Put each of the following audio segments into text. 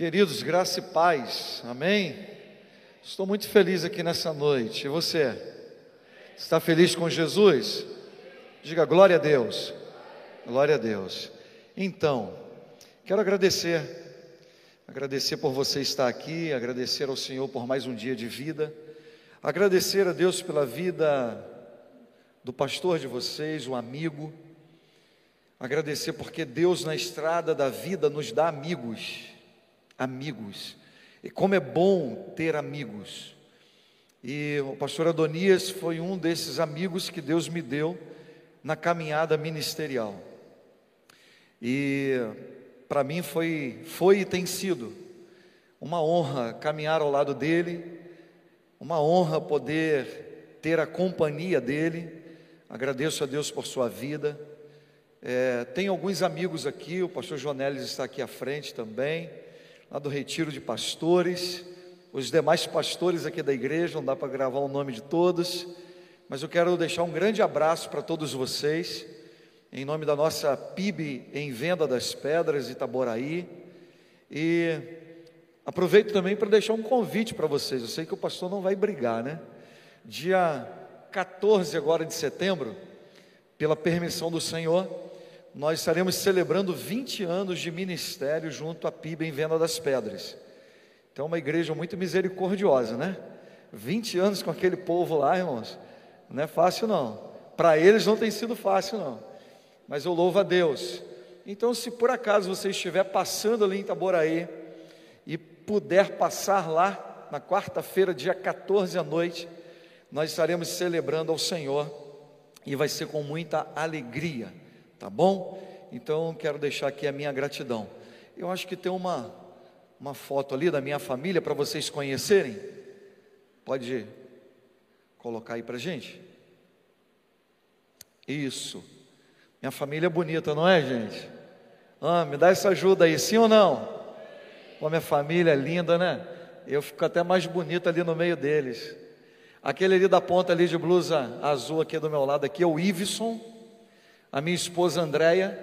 Queridos, graça e paz, amém? Estou muito feliz aqui nessa noite. E você? Está feliz com Jesus? Diga glória a Deus. Glória a Deus. Então, quero agradecer, agradecer por você estar aqui, agradecer ao Senhor por mais um dia de vida, agradecer a Deus pela vida do pastor de vocês, um amigo, agradecer porque Deus na estrada da vida nos dá amigos amigos. E como é bom ter amigos. E o pastor Adonias foi um desses amigos que Deus me deu na caminhada ministerial. E para mim foi, foi e tem sido uma honra caminhar ao lado dele, uma honra poder ter a companhia dele. Agradeço a Deus por sua vida. É, tem alguns amigos aqui, o pastor Jonelis está aqui à frente também lá do Retiro de Pastores, os demais pastores aqui da igreja, não dá para gravar o nome de todos, mas eu quero deixar um grande abraço para todos vocês, em nome da nossa PIB em Venda das Pedras, Itaboraí, e aproveito também para deixar um convite para vocês, eu sei que o pastor não vai brigar, né? Dia 14 agora de setembro, pela permissão do Senhor, nós estaremos celebrando 20 anos de ministério junto à PIB em Venda das Pedras. Então, uma igreja muito misericordiosa, né? 20 anos com aquele povo lá, irmãos, não é fácil não. Para eles não tem sido fácil não. Mas eu louvo a Deus. Então, se por acaso você estiver passando ali em Itaboraí e puder passar lá na quarta-feira, dia 14 à noite, nós estaremos celebrando ao Senhor e vai ser com muita alegria tá bom? Então quero deixar aqui a minha gratidão. Eu acho que tem uma, uma foto ali da minha família para vocês conhecerem. Pode colocar aí para gente? Isso. Minha família é bonita, não é, gente? Ah, me dá essa ajuda aí, sim ou não? Pô, minha família é linda, né? Eu fico até mais bonito ali no meio deles. Aquele ali da ponta ali de blusa azul aqui do meu lado aqui é o Iveson a minha esposa Andréia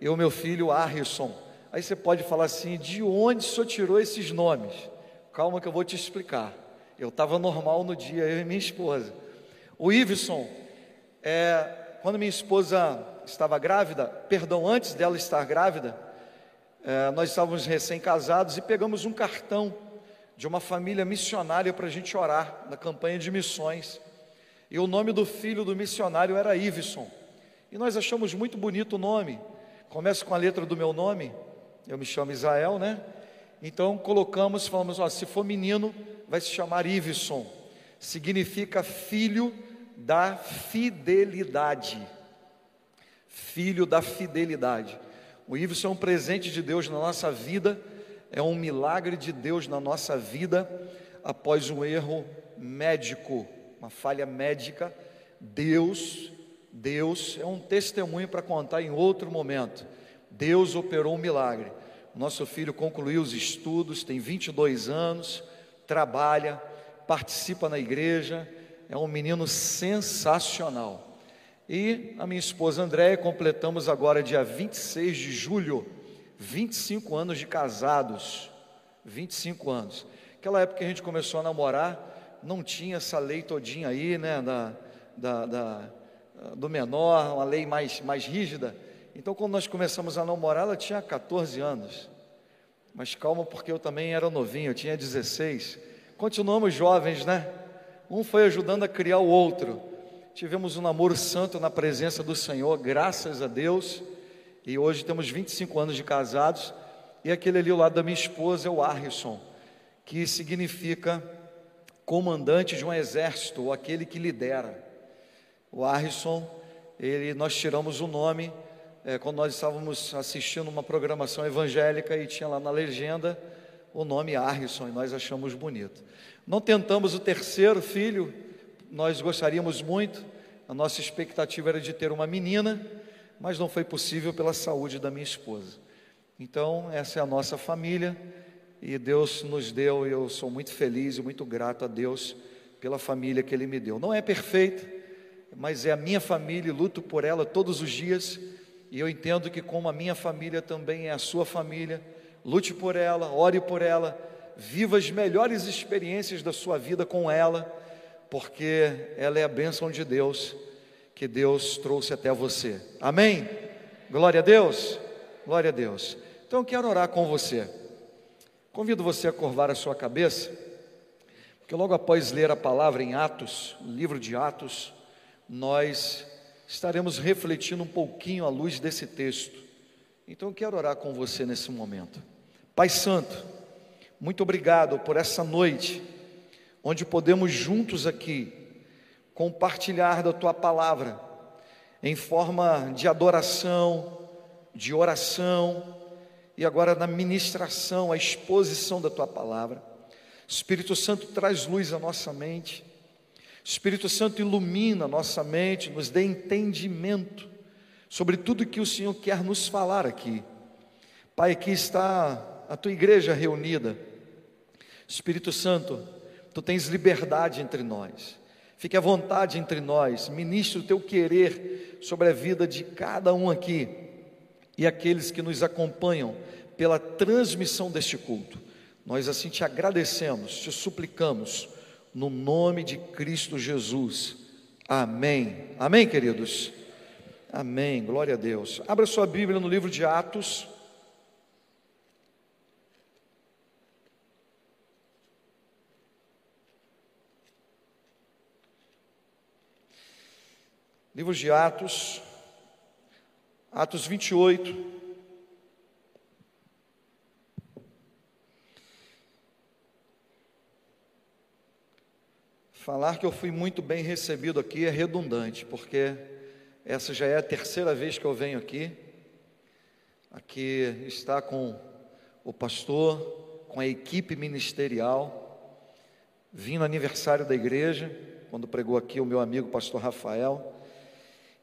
e o meu filho Harrison. Aí você pode falar assim: de onde o senhor tirou esses nomes? Calma que eu vou te explicar. Eu estava normal no dia, eu e minha esposa. O Iveson, é, quando minha esposa estava grávida, perdão, antes dela estar grávida, é, nós estávamos recém-casados e pegamos um cartão de uma família missionária para a gente orar na campanha de missões. E o nome do filho do missionário era Iveson. E nós achamos muito bonito o nome. Começa com a letra do meu nome. Eu me chamo Israel, né? Então colocamos, falamos, ó, se for menino, vai se chamar Iveson. Significa filho da fidelidade. Filho da fidelidade. O Iveson é um presente de Deus na nossa vida, é um milagre de Deus na nossa vida após um erro médico, uma falha médica. Deus Deus é um testemunho para contar em outro momento. Deus operou um milagre. Nosso filho concluiu os estudos, tem 22 anos, trabalha, participa na igreja, é um menino sensacional. E a minha esposa Andréia, completamos agora dia 26 de julho, 25 anos de casados. 25 anos. Aquela época que a gente começou a namorar, não tinha essa lei todinha aí, né, da, da, da do menor, uma lei mais, mais rígida. Então, quando nós começamos a namorar, ela tinha 14 anos. Mas calma, porque eu também era novinho, eu tinha 16. Continuamos jovens, né? Um foi ajudando a criar o outro. Tivemos um namoro santo na presença do Senhor, graças a Deus. E hoje temos 25 anos de casados. E aquele ali ao lado da minha esposa é o Harrison, que significa comandante de um exército, ou aquele que lidera o Harrison, ele, nós tiramos o nome é, quando nós estávamos assistindo uma programação evangélica e tinha lá na legenda o nome Harrison e nós achamos bonito. Não tentamos o terceiro filho, nós gostaríamos muito, a nossa expectativa era de ter uma menina, mas não foi possível pela saúde da minha esposa. Então, essa é a nossa família e Deus nos deu, e eu sou muito feliz e muito grato a Deus pela família que Ele me deu. Não é perfeita, mas é a minha família e luto por ela todos os dias. E eu entendo que, como a minha família também é a sua família, lute por ela, ore por ela, viva as melhores experiências da sua vida com ela, porque ela é a bênção de Deus que Deus trouxe até você. Amém? Glória a Deus. Glória a Deus. Então eu quero orar com você. Convido você a curvar a sua cabeça, porque logo após ler a palavra em Atos, livro de Atos, nós estaremos refletindo um pouquinho à luz desse texto. Então eu quero orar com você nesse momento. Pai Santo, muito obrigado por essa noite, onde podemos juntos aqui compartilhar da tua palavra em forma de adoração, de oração e agora na ministração, a exposição da tua palavra. Espírito Santo traz luz à nossa mente. Espírito Santo ilumina nossa mente, nos dê entendimento sobre tudo que o Senhor quer nos falar aqui. Pai, aqui está a tua igreja reunida. Espírito Santo, tu tens liberdade entre nós. Fique à vontade entre nós, ministre o teu querer sobre a vida de cada um aqui e aqueles que nos acompanham pela transmissão deste culto. Nós assim te agradecemos, te suplicamos, no nome de Cristo Jesus. Amém. Amém, queridos? Amém. Glória a Deus. Abra sua Bíblia no livro de Atos. Livro de Atos, Atos 28. Falar que eu fui muito bem recebido aqui é redundante, porque essa já é a terceira vez que eu venho aqui. Aqui está com o pastor, com a equipe ministerial. Vim no aniversário da igreja, quando pregou aqui o meu amigo pastor Rafael.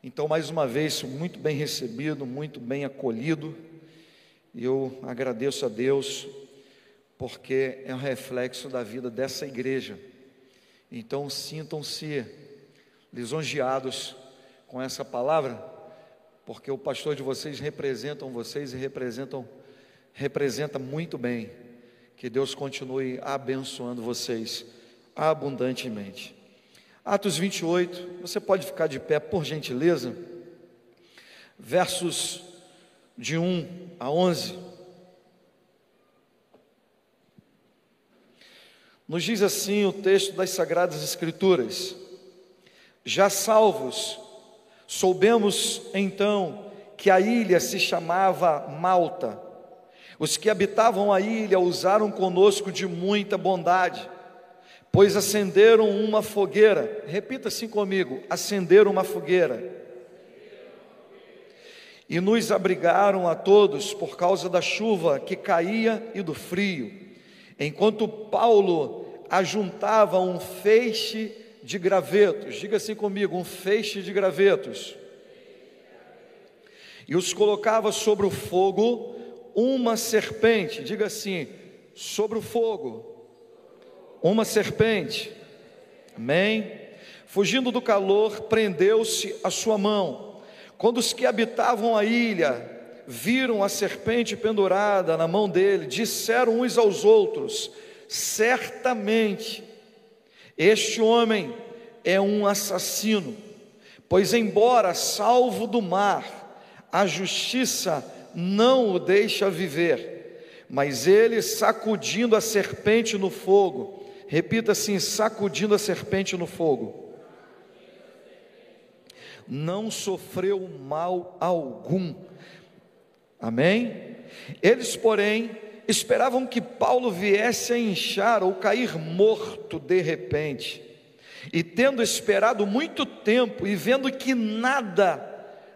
Então, mais uma vez, muito bem recebido, muito bem acolhido. E eu agradeço a Deus, porque é um reflexo da vida dessa igreja. Então, sintam-se lisonjeados com essa palavra, porque o pastor de vocês representam vocês e representam representa muito bem. Que Deus continue abençoando vocês abundantemente. Atos 28, você pode ficar de pé, por gentileza. Versos de 1 a 11. Nos diz assim o texto das Sagradas Escrituras: Já salvos, soubemos então que a ilha se chamava Malta. Os que habitavam a ilha usaram conosco de muita bondade pois acenderam uma fogueira. Repita assim comigo: acenderam uma fogueira. E nos abrigaram a todos por causa da chuva que caía e do frio, enquanto Paulo ajuntava um feixe de gravetos. Diga assim comigo: um feixe de gravetos. E os colocava sobre o fogo uma serpente. Diga assim: sobre o fogo uma serpente. Amém? Fugindo do calor, prendeu-se a sua mão. Quando os que habitavam a ilha viram a serpente pendurada na mão dele, disseram uns aos outros: Certamente, este homem é um assassino, pois, embora salvo do mar, a justiça não o deixa viver. Mas ele, sacudindo a serpente no fogo, Repita assim: sacudindo a serpente no fogo. Não sofreu mal algum. Amém? Eles, porém, esperavam que Paulo viesse a inchar ou cair morto de repente. E tendo esperado muito tempo e vendo que nada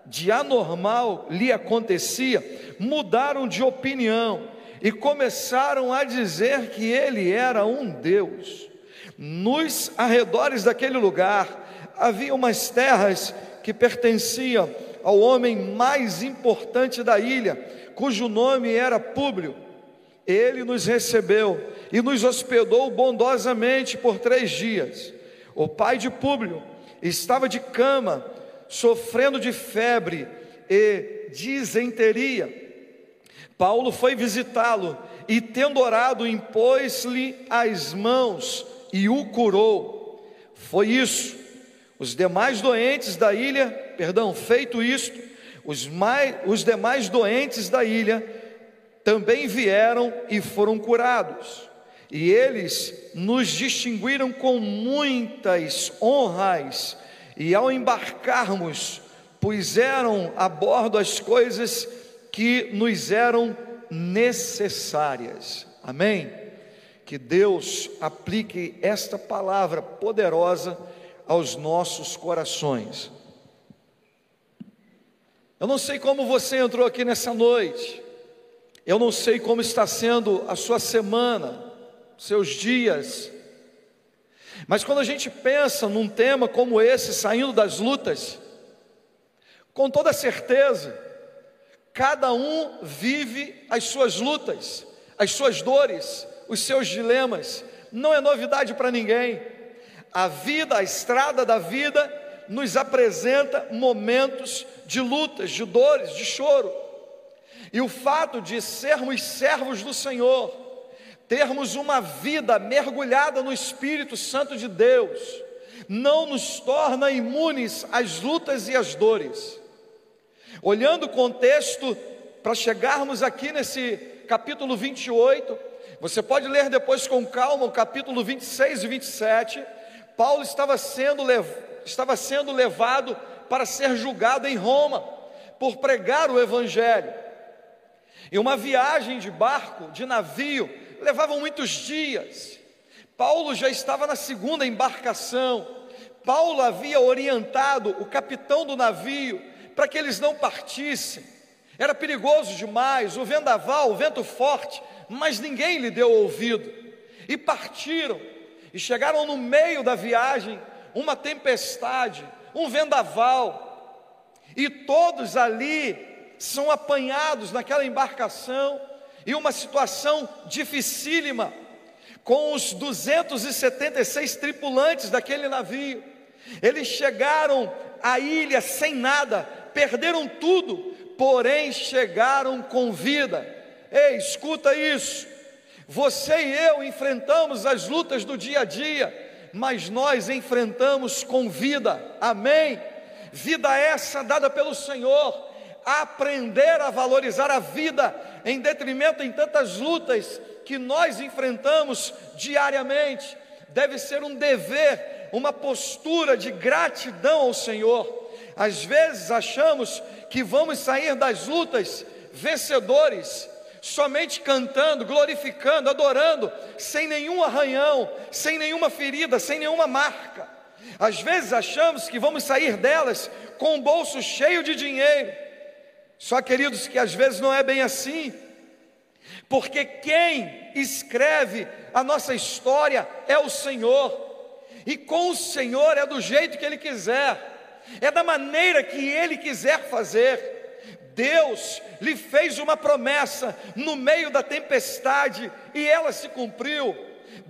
de anormal lhe acontecia, mudaram de opinião e começaram a dizer que ele era um Deus. Nos arredores daquele lugar havia umas terras que pertenciam ao homem mais importante da ilha, cujo nome era Públio. Ele nos recebeu e nos hospedou bondosamente por três dias. O pai de Públio estava de cama, sofrendo de febre e disenteria Paulo foi visitá-lo e, tendo orado, impôs-lhe as mãos e o curou. Foi isso. Os demais doentes da ilha, perdão, feito isto, os, mais, os demais doentes da ilha também vieram e foram curados. E eles nos distinguiram com muitas honras, e ao embarcarmos, puseram a bordo as coisas que nos eram necessárias. Amém? Que Deus aplique esta palavra poderosa aos nossos corações. Eu não sei como você entrou aqui nessa noite, eu não sei como está sendo a sua semana, seus dias, mas quando a gente pensa num tema como esse, saindo das lutas, com toda certeza, cada um vive as suas lutas, as suas dores, os seus dilemas, não é novidade para ninguém. A vida, a estrada da vida, nos apresenta momentos de lutas, de dores, de choro. E o fato de sermos servos do Senhor, termos uma vida mergulhada no Espírito Santo de Deus, não nos torna imunes às lutas e às dores. Olhando o contexto, para chegarmos aqui nesse capítulo 28, você pode ler depois com calma o capítulo 26 e 27. Paulo estava sendo, lev estava sendo levado para ser julgado em Roma por pregar o Evangelho. E uma viagem de barco, de navio, levava muitos dias. Paulo já estava na segunda embarcação. Paulo havia orientado o capitão do navio para que eles não partissem. Era perigoso demais, o vendaval, o vento forte, mas ninguém lhe deu ouvido. E partiram, e chegaram no meio da viagem uma tempestade, um vendaval, e todos ali são apanhados naquela embarcação, e uma situação dificílima, com os 276 tripulantes daquele navio. Eles chegaram à ilha sem nada, perderam tudo, porém chegaram com vida. Ei, escuta isso. Você e eu enfrentamos as lutas do dia a dia, mas nós enfrentamos com vida. Amém? Vida essa dada pelo Senhor. Aprender a valorizar a vida em detrimento em tantas lutas que nós enfrentamos diariamente. Deve ser um dever, uma postura de gratidão ao Senhor às vezes achamos que vamos sair das lutas vencedores, somente cantando, glorificando, adorando, sem nenhum arranhão, sem nenhuma ferida, sem nenhuma marca. Às vezes achamos que vamos sair delas com o bolso cheio de dinheiro. Só, queridos, que às vezes não é bem assim, porque quem escreve a nossa história é o Senhor, e com o Senhor é do jeito que Ele quiser é da maneira que Ele quiser fazer. Deus lhe fez uma promessa no meio da tempestade e ela se cumpriu.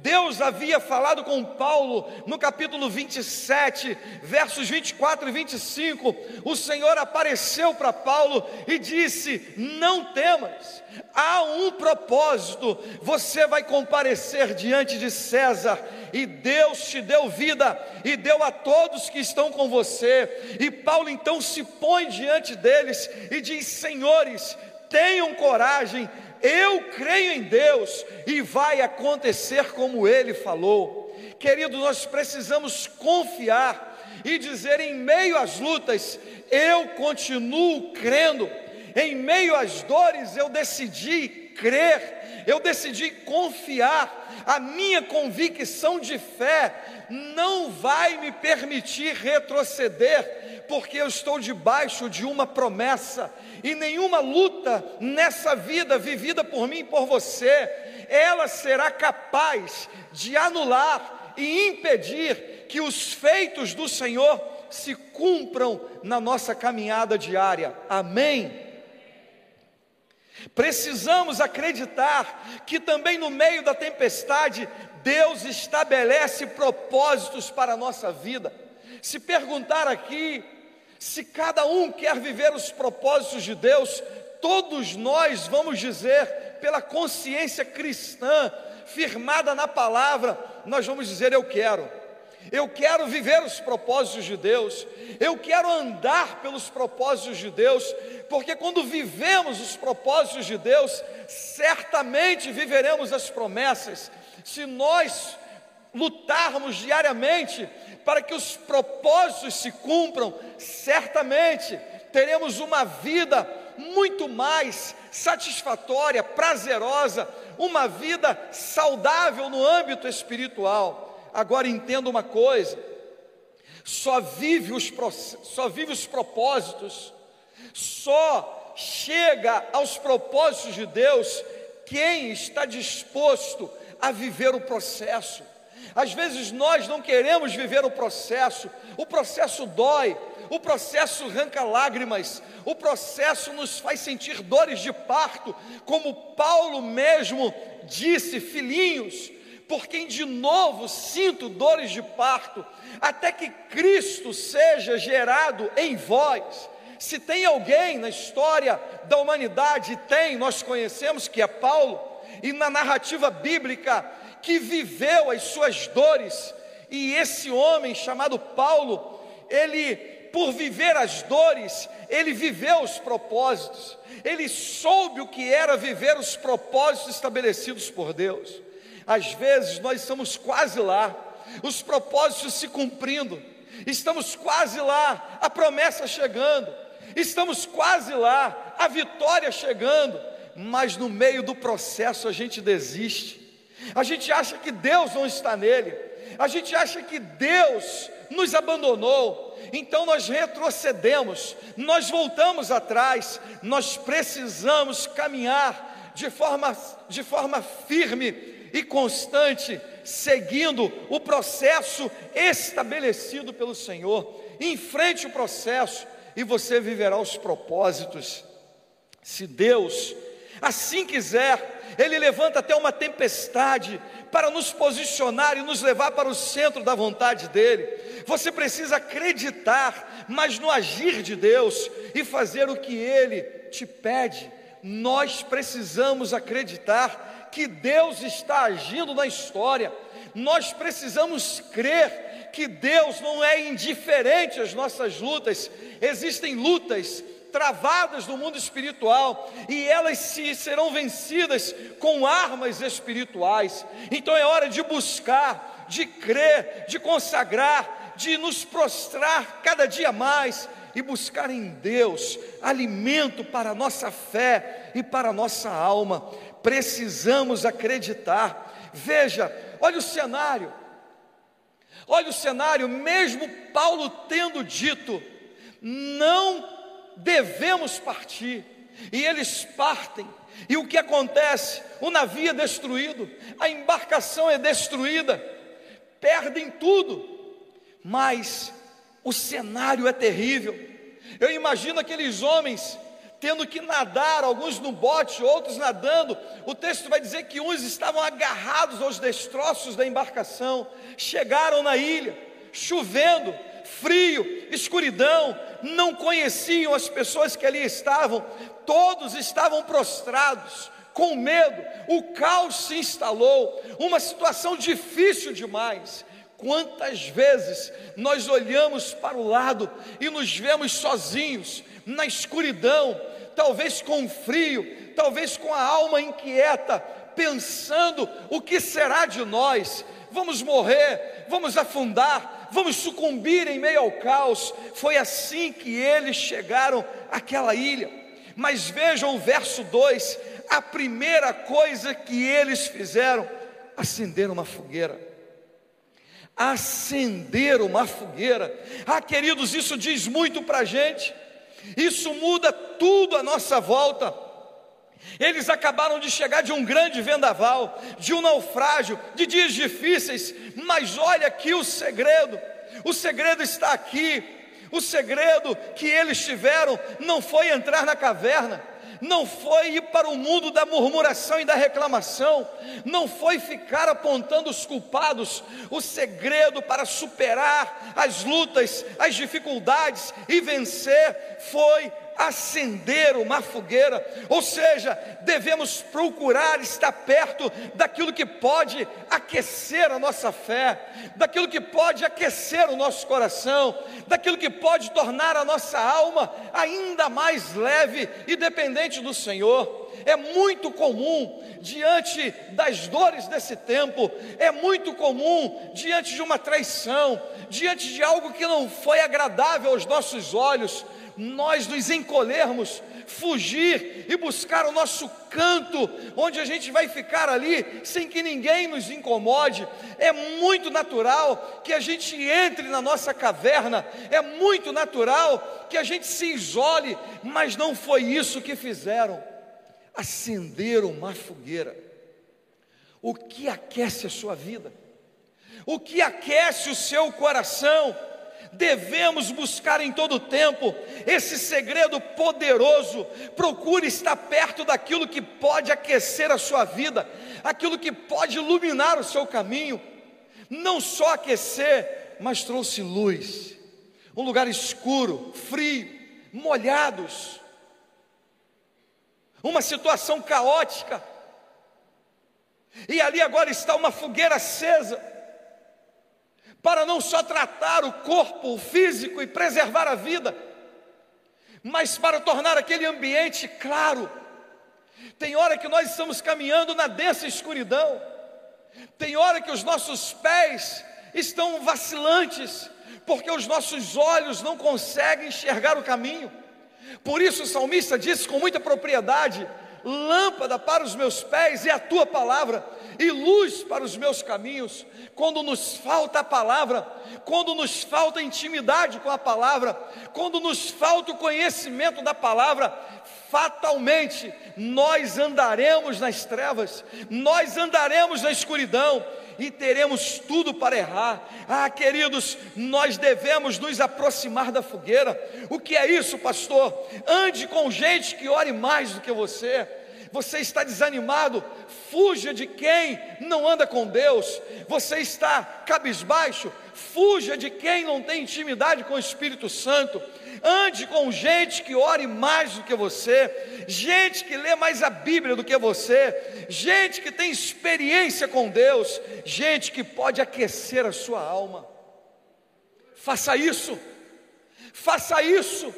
Deus havia falado com Paulo no capítulo 27, versos 24 e 25. O Senhor apareceu para Paulo e disse: Não temas, há um propósito, você vai comparecer diante de César, e Deus te deu vida e deu a todos que estão com você. E Paulo então se põe diante deles e diz: Senhores, tenham coragem, eu creio em Deus e vai acontecer como ele falou. Querido, nós precisamos confiar e dizer em meio às lutas, eu continuo crendo. Em meio às dores, eu decidi crer, eu decidi confiar. A minha convicção de fé não vai me permitir retroceder, porque eu estou debaixo de uma promessa e nenhuma luta nessa vida vivida por mim e por você, ela será capaz de anular e impedir que os feitos do Senhor se cumpram na nossa caminhada diária. Amém. Precisamos acreditar que também no meio da tempestade, Deus estabelece propósitos para a nossa vida. Se perguntar aqui, se cada um quer viver os propósitos de Deus, todos nós vamos dizer, pela consciência cristã, firmada na palavra, nós vamos dizer: Eu quero. Eu quero viver os propósitos de Deus, eu quero andar pelos propósitos de Deus, porque quando vivemos os propósitos de Deus, certamente viveremos as promessas. Se nós lutarmos diariamente para que os propósitos se cumpram, certamente teremos uma vida muito mais satisfatória, prazerosa, uma vida saudável no âmbito espiritual. Agora entenda uma coisa: só vive os, só vive os propósitos, só chega aos propósitos de Deus quem está disposto a viver o processo. Às vezes nós não queremos viver o processo, o processo dói, o processo arranca lágrimas, o processo nos faz sentir dores de parto, como Paulo mesmo disse, filhinhos, por quem de novo sinto dores de parto, até que Cristo seja gerado em vós. Se tem alguém na história da humanidade, tem, nós conhecemos que é Paulo, e na narrativa bíblica, que viveu as suas dores, e esse homem chamado Paulo, ele, por viver as dores, ele viveu os propósitos, ele soube o que era viver os propósitos estabelecidos por Deus. Às vezes nós estamos quase lá, os propósitos se cumprindo, estamos quase lá, a promessa chegando, estamos quase lá, a vitória chegando, mas no meio do processo a gente desiste, a gente acha que Deus não está nele, a gente acha que Deus nos abandonou, então nós retrocedemos, nós voltamos atrás, nós precisamos caminhar de forma, de forma firme e constante, seguindo o processo estabelecido pelo Senhor. Enfrente o processo e você viverá os propósitos. Se Deus assim quiser, Ele levanta até uma tempestade para nos posicionar e nos levar para o centro da vontade dEle. Você precisa acreditar, mas no agir de Deus e fazer o que Ele te pede. Nós precisamos acreditar que Deus está agindo na história. Nós precisamos crer que Deus não é indiferente às nossas lutas. Existem lutas travadas no mundo espiritual e elas se serão vencidas com armas espirituais. Então é hora de buscar, de crer, de consagrar, de nos prostrar cada dia mais e buscar em Deus alimento para a nossa fé e para a nossa alma. Precisamos acreditar. Veja, olha o cenário. Olha o cenário, mesmo Paulo tendo dito: não devemos partir. E eles partem. E o que acontece? O navio é destruído, a embarcação é destruída, perdem tudo. Mas o cenário é terrível. Eu imagino aqueles homens tendo que nadar, alguns no bote, outros nadando. O texto vai dizer que uns estavam agarrados aos destroços da embarcação, chegaram na ilha, chovendo, frio, escuridão, não conheciam as pessoas que ali estavam, todos estavam prostrados, com medo, o caos se instalou, uma situação difícil demais. Quantas vezes nós olhamos para o lado e nos vemos sozinhos, na escuridão, talvez com frio, talvez com a alma inquieta, pensando o que será de nós, vamos morrer, vamos afundar, vamos sucumbir em meio ao caos. Foi assim que eles chegaram àquela ilha. Mas vejam o verso 2: a primeira coisa que eles fizeram, acender uma fogueira. Acender uma fogueira. Ah, queridos, isso diz muito para a gente. Isso muda tudo à nossa volta. Eles acabaram de chegar de um grande vendaval, de um naufrágio, de dias difíceis, mas olha aqui o segredo. O segredo está aqui. O segredo que eles tiveram não foi entrar na caverna, não foi ir para o mundo da murmuração e da reclamação, não foi ficar apontando os culpados. O segredo para superar as lutas, as dificuldades e vencer foi acender uma fogueira, ou seja, devemos procurar estar perto daquilo que pode aquecer a nossa fé, daquilo que pode aquecer o nosso coração, daquilo que pode tornar a nossa alma ainda mais leve e dependente do Senhor. É muito comum diante das dores desse tempo, é muito comum diante de uma traição, diante de algo que não foi agradável aos nossos olhos, nós nos encolhermos, fugir e buscar o nosso canto, onde a gente vai ficar ali sem que ninguém nos incomode. É muito natural que a gente entre na nossa caverna, é muito natural que a gente se isole, mas não foi isso que fizeram. Acenderam uma fogueira. O que aquece a sua vida? O que aquece o seu coração? devemos buscar em todo tempo esse segredo poderoso. Procure estar perto daquilo que pode aquecer a sua vida, aquilo que pode iluminar o seu caminho. Não só aquecer, mas trouxe luz. Um lugar escuro, frio, molhados. Uma situação caótica. E ali agora está uma fogueira acesa para não só tratar o corpo o físico e preservar a vida, mas para tornar aquele ambiente claro. Tem hora que nós estamos caminhando na densa escuridão, tem hora que os nossos pés estão vacilantes, porque os nossos olhos não conseguem enxergar o caminho. Por isso o salmista disse com muita propriedade: lâmpada para os meus pés e a tua palavra, e luz para os meus caminhos. Quando nos falta a palavra, quando nos falta intimidade com a palavra, quando nos falta o conhecimento da palavra, fatalmente nós andaremos nas trevas, nós andaremos na escuridão e teremos tudo para errar. Ah, queridos, nós devemos nos aproximar da fogueira. O que é isso, pastor? Ande com gente que ore mais do que você. Você está desanimado? Fuja de quem não anda com Deus. Você está cabisbaixo? Fuja de quem não tem intimidade com o Espírito Santo. Ande com gente que ore mais do que você, gente que lê mais a Bíblia do que você, gente que tem experiência com Deus, gente que pode aquecer a sua alma. Faça isso, faça isso,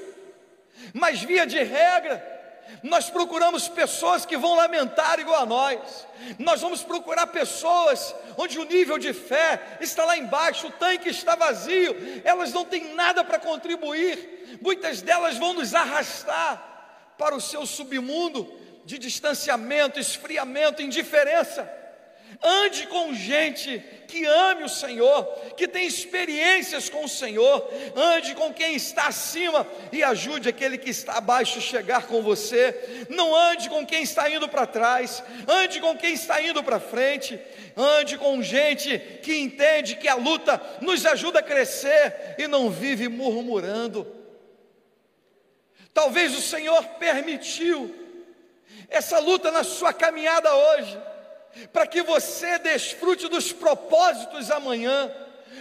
mas via de regra, nós procuramos pessoas que vão lamentar igual a nós, nós vamos procurar pessoas onde o nível de fé está lá embaixo, o tanque está vazio, elas não têm nada para contribuir, muitas delas vão nos arrastar para o seu submundo de distanciamento, esfriamento, indiferença. Ande com gente que ame o Senhor, que tem experiências com o Senhor. Ande com quem está acima e ajude aquele que está abaixo a chegar com você. Não ande com quem está indo para trás, ande com quem está indo para frente. Ande com gente que entende que a luta nos ajuda a crescer e não vive murmurando. Talvez o Senhor permitiu essa luta na sua caminhada hoje para que você desfrute dos propósitos amanhã.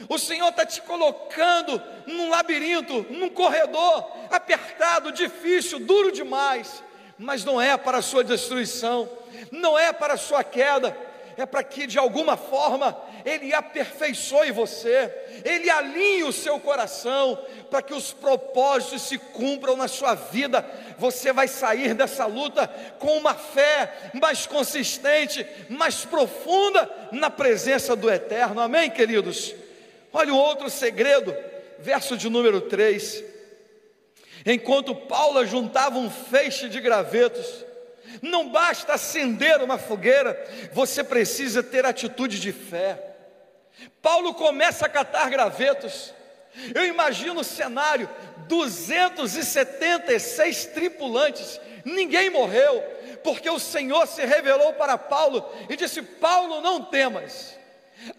O Senhor está te colocando num labirinto, num corredor apertado, difícil, duro demais, mas não é para a sua destruição, não é para a sua queda, é para que de alguma forma Ele aperfeiçoe você, Ele alinhe o seu coração, para que os propósitos se cumpram na sua vida. Você vai sair dessa luta com uma fé mais consistente, mais profunda na presença do Eterno, amém, queridos? Olha o outro segredo, verso de número 3. Enquanto Paulo juntava um feixe de gravetos, não basta acender uma fogueira, você precisa ter atitude de fé. Paulo começa a catar gravetos. Eu imagino o cenário: 276 tripulantes, ninguém morreu, porque o Senhor se revelou para Paulo e disse: Paulo, não temas,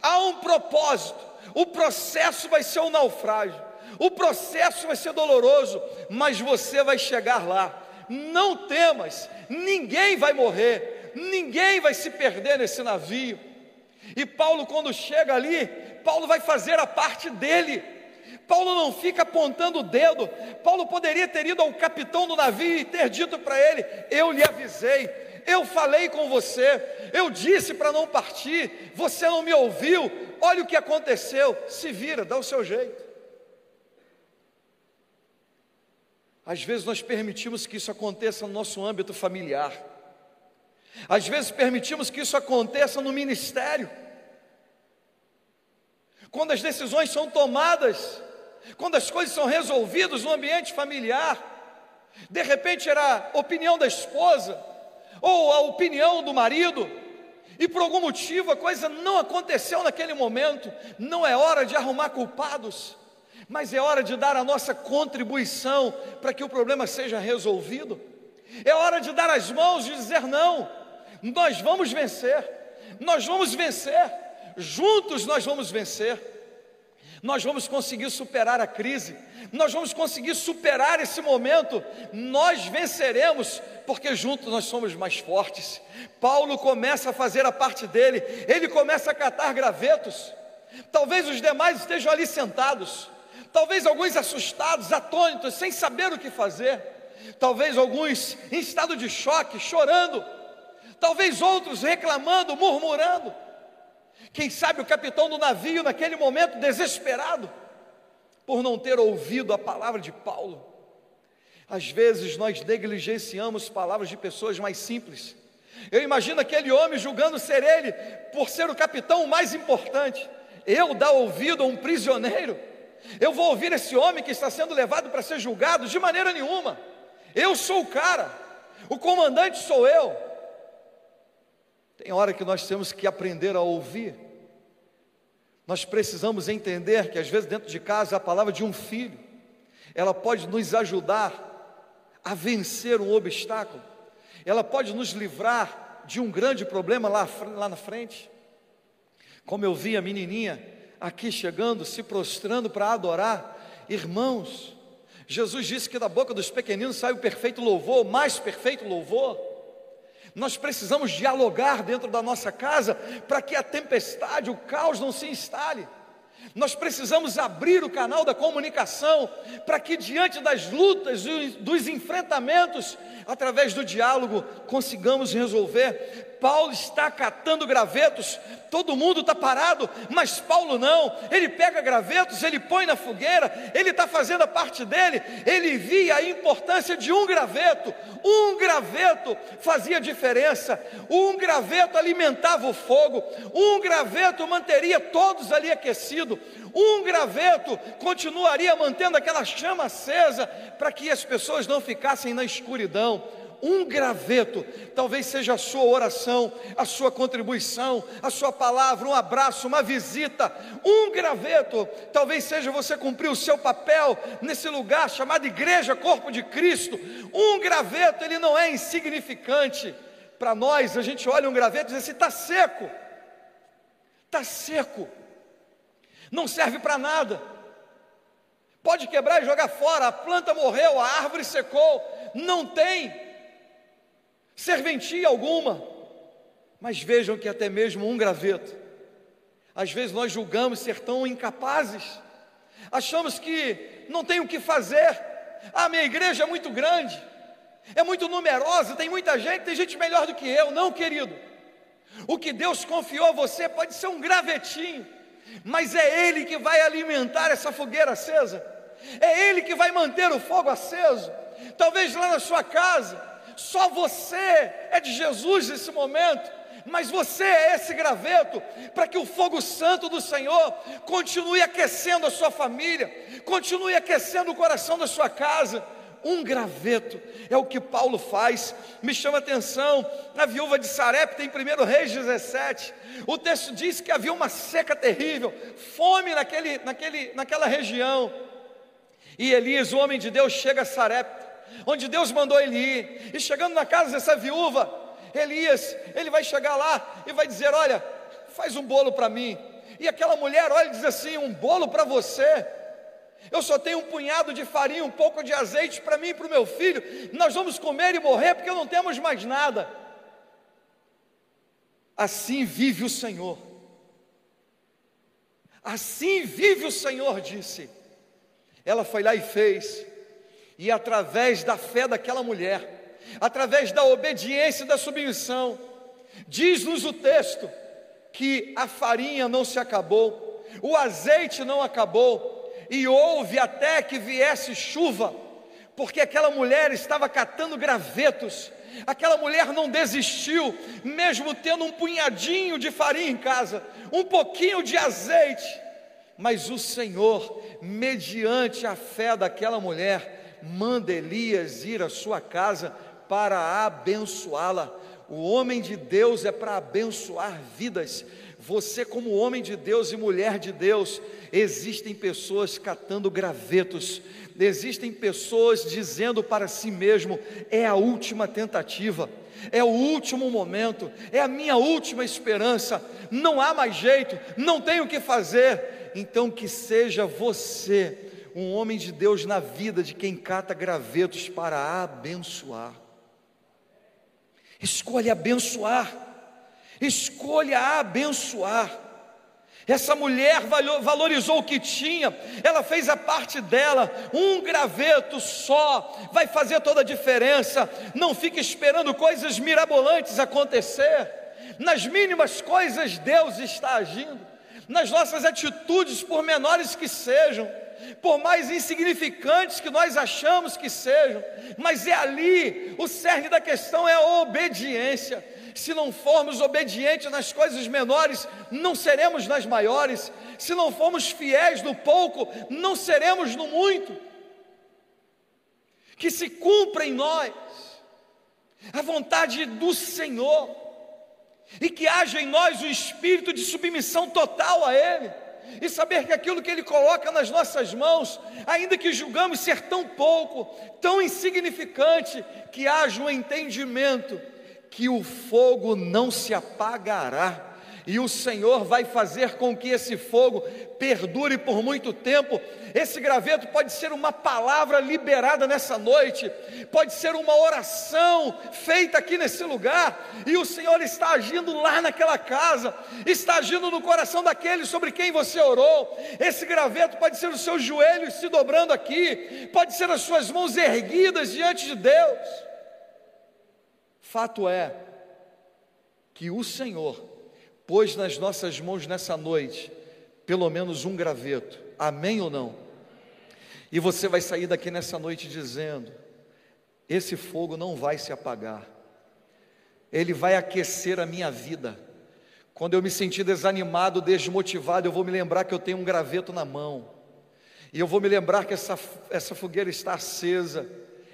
há um propósito, o processo vai ser um naufrágio, o processo vai ser doloroso, mas você vai chegar lá não temas, ninguém vai morrer, ninguém vai se perder nesse navio. E Paulo, quando chega ali, Paulo vai fazer a parte dele, Paulo não fica apontando o dedo. Paulo poderia ter ido ao capitão do navio e ter dito para ele: Eu lhe avisei, eu falei com você, eu disse para não partir, você não me ouviu, olha o que aconteceu. Se vira, dá o seu jeito. Às vezes nós permitimos que isso aconteça no nosso âmbito familiar, às vezes permitimos que isso aconteça no ministério, quando as decisões são tomadas, quando as coisas são resolvidas no ambiente familiar, de repente era a opinião da esposa, ou a opinião do marido, e por algum motivo a coisa não aconteceu naquele momento, não é hora de arrumar culpados, mas é hora de dar a nossa contribuição para que o problema seja resolvido. É hora de dar as mãos e dizer: não, nós vamos vencer, nós vamos vencer, juntos nós vamos vencer. Nós vamos conseguir superar a crise, nós vamos conseguir superar esse momento, nós venceremos, porque juntos nós somos mais fortes. Paulo começa a fazer a parte dele, ele começa a catar gravetos. Talvez os demais estejam ali sentados, talvez alguns assustados, atônitos, sem saber o que fazer, talvez alguns em estado de choque, chorando, talvez outros reclamando, murmurando. Quem sabe o capitão do navio, naquele momento, desesperado, por não ter ouvido a palavra de Paulo. Às vezes nós negligenciamos palavras de pessoas mais simples. Eu imagino aquele homem julgando ser ele, por ser o capitão mais importante. Eu dar ouvido a um prisioneiro eu vou ouvir esse homem que está sendo levado para ser julgado? De maneira nenhuma. Eu sou o cara, o comandante sou eu. Tem hora que nós temos que aprender a ouvir. Nós precisamos entender que às vezes dentro de casa a palavra de um filho, ela pode nos ajudar a vencer um obstáculo, ela pode nos livrar de um grande problema lá, lá na frente. Como eu vi a menininha aqui chegando, se prostrando para adorar. Irmãos, Jesus disse que da boca dos pequeninos sai o perfeito louvor, o mais perfeito louvor. Nós precisamos dialogar dentro da nossa casa para que a tempestade, o caos não se instale. Nós precisamos abrir o canal da comunicação para que, diante das lutas, dos enfrentamentos, através do diálogo, consigamos resolver. Paulo está catando gravetos, todo mundo está parado, mas Paulo não. Ele pega gravetos, ele põe na fogueira, ele está fazendo a parte dele. Ele via a importância de um graveto, um graveto fazia diferença, um graveto alimentava o fogo, um graveto manteria todos ali aquecidos, um graveto continuaria mantendo aquela chama acesa para que as pessoas não ficassem na escuridão um graveto, talvez seja a sua oração, a sua contribuição, a sua palavra, um abraço, uma visita, um graveto, talvez seja você cumprir o seu papel nesse lugar chamado Igreja Corpo de Cristo. Um graveto, ele não é insignificante. Para nós, a gente olha um graveto e diz assim: está seco, está seco, não serve para nada. Pode quebrar e jogar fora, a planta morreu, a árvore secou, não tem serventia alguma. Mas vejam que até mesmo um graveto, às vezes nós julgamos ser tão incapazes, achamos que não tem o que fazer, a minha igreja é muito grande, é muito numerosa, tem muita gente, tem gente melhor do que eu. Não, querido, o que Deus confiou a você pode ser um gravetinho, mas é Ele que vai alimentar essa fogueira acesa, é Ele que vai manter o fogo aceso. Talvez lá na sua casa, só você é de Jesus nesse momento, mas você é esse graveto para que o fogo santo do Senhor continue aquecendo a sua família, continue aquecendo o coração da sua casa. Um graveto é o que Paulo faz. Me chama a atenção, a viúva de Sarepta em 1 Reis 17, o texto diz que havia uma seca terrível, fome naquele, naquele, naquela região. E Elias, o homem de Deus, chega a Sarepta onde Deus mandou ele ir. E chegando na casa dessa viúva, Elias, ele vai chegar lá e vai dizer: Olha, faz um bolo para mim. E aquela mulher olha e diz assim: Um bolo para você. Eu só tenho um punhado de farinha, um pouco de azeite para mim e para o meu filho. Nós vamos comer e morrer porque não temos mais nada. Assim vive o Senhor. Assim vive o Senhor, disse. Ela foi lá e fez, e através da fé daquela mulher, através da obediência e da submissão, diz-nos o texto que a farinha não se acabou, o azeite não acabou, e houve até que viesse chuva, porque aquela mulher estava catando gravetos, aquela mulher não desistiu, mesmo tendo um punhadinho de farinha em casa, um pouquinho de azeite, mas o Senhor, mediante a fé daquela mulher, manda Elias ir à sua casa para abençoá-la. O homem de Deus é para abençoar vidas. Você, como homem de Deus e mulher de Deus, existem pessoas catando gravetos, existem pessoas dizendo para si mesmo: é a última tentativa, é o último momento, é a minha última esperança, não há mais jeito, não tenho o que fazer então que seja você um homem de Deus na vida de quem cata gravetos para abençoar. Escolha abençoar, escolha abençoar. Essa mulher valorizou o que tinha, ela fez a parte dela, um graveto só vai fazer toda a diferença. Não fique esperando coisas mirabolantes acontecer, nas mínimas coisas Deus está agindo nas nossas atitudes, por menores que sejam, por mais insignificantes que nós achamos que sejam, mas é ali, o cerne da questão é a obediência. Se não formos obedientes nas coisas menores, não seremos nas maiores. Se não formos fiéis no pouco, não seremos no muito. Que se cumpra em nós a vontade do Senhor e que haja em nós o espírito de submissão total a Ele, e saber que aquilo que Ele coloca nas nossas mãos, ainda que julgamos ser tão pouco, tão insignificante, que haja um entendimento que o fogo não se apagará e o Senhor vai fazer com que esse fogo perdure por muito tempo. Esse graveto pode ser uma palavra liberada nessa noite, pode ser uma oração feita aqui nesse lugar, e o Senhor está agindo lá naquela casa, está agindo no coração daquele sobre quem você orou. Esse graveto pode ser os seus joelhos se dobrando aqui, pode ser as suas mãos erguidas diante de Deus. Fato é que o Senhor pôs nas nossas mãos nessa noite pelo menos um graveto. Amém ou não? E você vai sair daqui nessa noite dizendo: esse fogo não vai se apagar, ele vai aquecer a minha vida. Quando eu me sentir desanimado, desmotivado, eu vou me lembrar que eu tenho um graveto na mão, e eu vou me lembrar que essa, essa fogueira está acesa,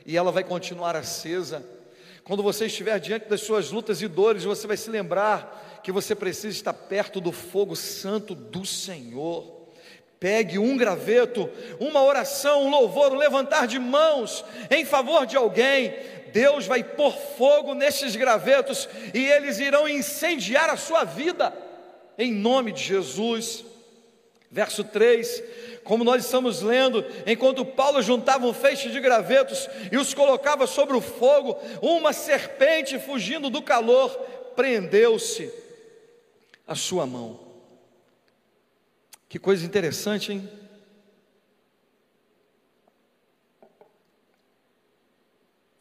e ela vai continuar acesa. Quando você estiver diante das suas lutas e dores, você vai se lembrar que você precisa estar perto do fogo santo do Senhor. Pegue um graveto, uma oração, um louvor, um levantar de mãos em favor de alguém. Deus vai pôr fogo nesses gravetos e eles irão incendiar a sua vida, em nome de Jesus. Verso 3: como nós estamos lendo, enquanto Paulo juntava um feixe de gravetos e os colocava sobre o fogo, uma serpente fugindo do calor prendeu-se a sua mão. Que coisa interessante, hein?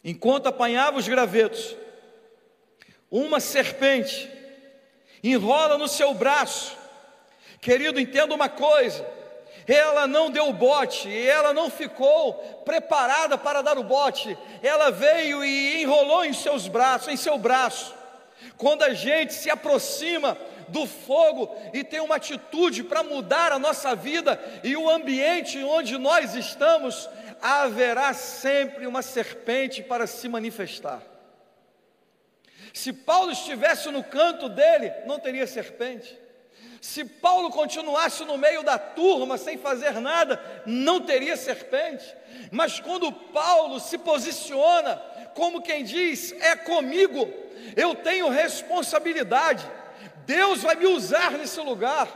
Enquanto apanhava os gravetos, uma serpente enrola no seu braço. Querido, entenda uma coisa: ela não deu o bote, ela não ficou preparada para dar o bote, ela veio e enrolou em seus braços, em seu braço. Quando a gente se aproxima do fogo e tem uma atitude para mudar a nossa vida e o ambiente onde nós estamos, haverá sempre uma serpente para se manifestar. Se Paulo estivesse no canto dele, não teria serpente. Se Paulo continuasse no meio da turma sem fazer nada, não teria serpente. Mas quando Paulo se posiciona como quem diz: é comigo, eu tenho responsabilidade. Deus vai me usar nesse lugar.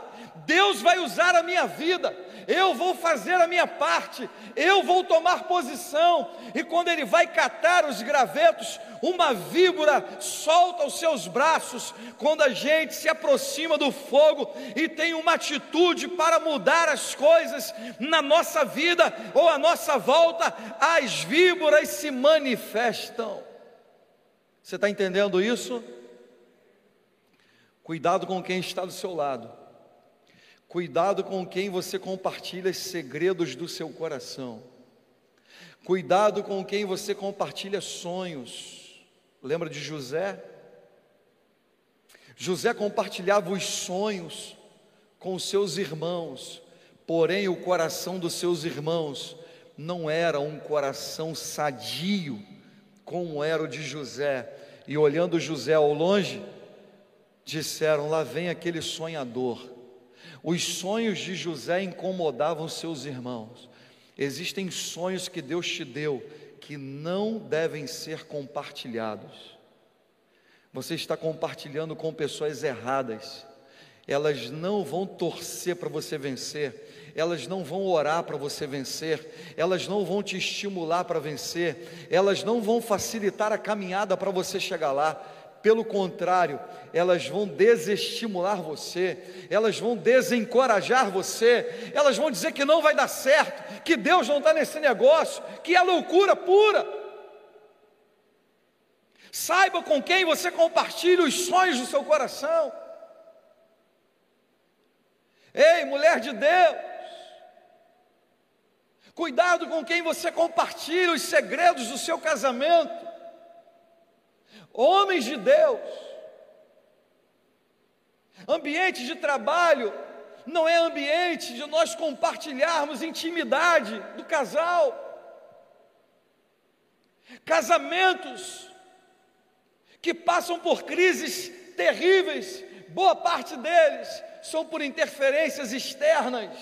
Deus vai usar a minha vida, eu vou fazer a minha parte, eu vou tomar posição, e quando ele vai catar os gravetos, uma víbora solta os seus braços, quando a gente se aproxima do fogo e tem uma atitude para mudar as coisas na nossa vida ou à nossa volta, as víboras se manifestam. Você está entendendo isso? Cuidado com quem está do seu lado. Cuidado com quem você compartilha os segredos do seu coração. Cuidado com quem você compartilha sonhos. Lembra de José? José compartilhava os sonhos com os seus irmãos, porém o coração dos seus irmãos não era um coração sadio como era o de José. E olhando José ao longe, disseram: Lá vem aquele sonhador. Os sonhos de José incomodavam seus irmãos. Existem sonhos que Deus te deu que não devem ser compartilhados. Você está compartilhando com pessoas erradas. Elas não vão torcer para você vencer, elas não vão orar para você vencer, elas não vão te estimular para vencer, elas não vão facilitar a caminhada para você chegar lá pelo contrário, elas vão desestimular você, elas vão desencorajar você, elas vão dizer que não vai dar certo, que Deus não está nesse negócio, que é loucura pura. Saiba com quem você compartilha os sonhos do seu coração. Ei, mulher de Deus, cuidado com quem você compartilha os segredos do seu casamento homens de Deus. Ambiente de trabalho não é ambiente de nós compartilharmos intimidade do casal. Casamentos que passam por crises terríveis, boa parte deles são por interferências externas,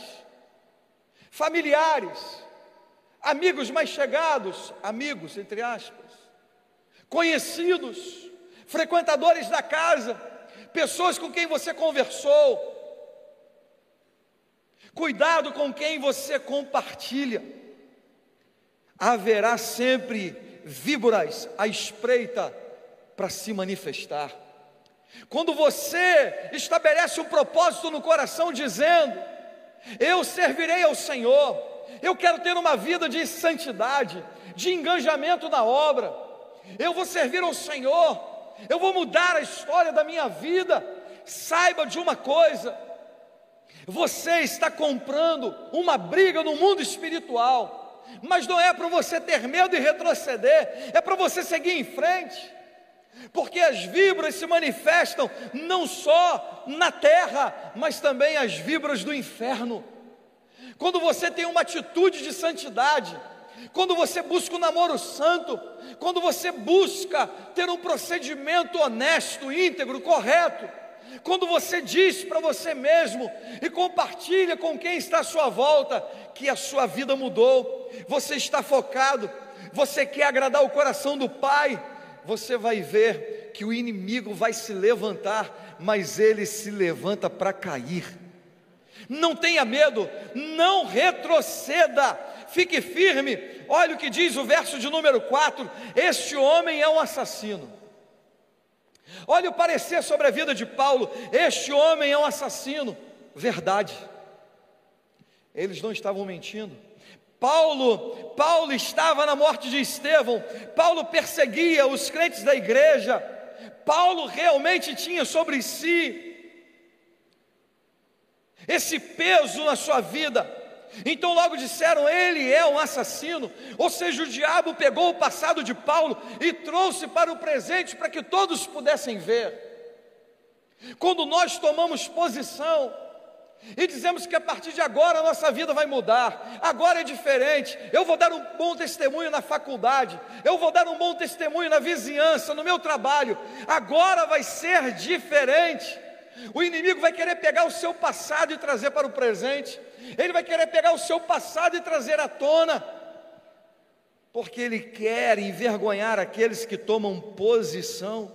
familiares, amigos mais chegados, amigos entre aspas conhecidos, frequentadores da casa, pessoas com quem você conversou. Cuidado com quem você compartilha. Haverá sempre víboras à espreita para se manifestar. Quando você estabelece um propósito no coração dizendo: Eu servirei ao Senhor, eu quero ter uma vida de santidade, de engajamento na obra, eu vou servir ao Senhor, eu vou mudar a história da minha vida. Saiba de uma coisa: você está comprando uma briga no mundo espiritual, mas não é para você ter medo e retroceder, é para você seguir em frente, porque as vibras se manifestam não só na terra, mas também as vibras do inferno. Quando você tem uma atitude de santidade, quando você busca o um namoro santo, quando você busca ter um procedimento honesto, íntegro, correto, quando você diz para você mesmo e compartilha com quem está à sua volta que a sua vida mudou, você está focado, você quer agradar o coração do Pai, você vai ver que o inimigo vai se levantar, mas ele se levanta para cair. Não tenha medo, não retroceda, fique firme. Olha o que diz o verso de número 4: Este homem é um assassino. Olha o parecer sobre a vida de Paulo: Este homem é um assassino. Verdade. Eles não estavam mentindo. Paulo, Paulo estava na morte de Estevão. Paulo perseguia os crentes da igreja. Paulo realmente tinha sobre si esse peso na sua vida. Então logo disseram, ele é um assassino. Ou seja, o diabo pegou o passado de Paulo e trouxe para o presente para que todos pudessem ver. Quando nós tomamos posição e dizemos que a partir de agora a nossa vida vai mudar, agora é diferente, eu vou dar um bom testemunho na faculdade, eu vou dar um bom testemunho na vizinhança, no meu trabalho, agora vai ser diferente. O inimigo vai querer pegar o seu passado e trazer para o presente. Ele vai querer pegar o seu passado e trazer à tona. Porque ele quer envergonhar aqueles que tomam posição.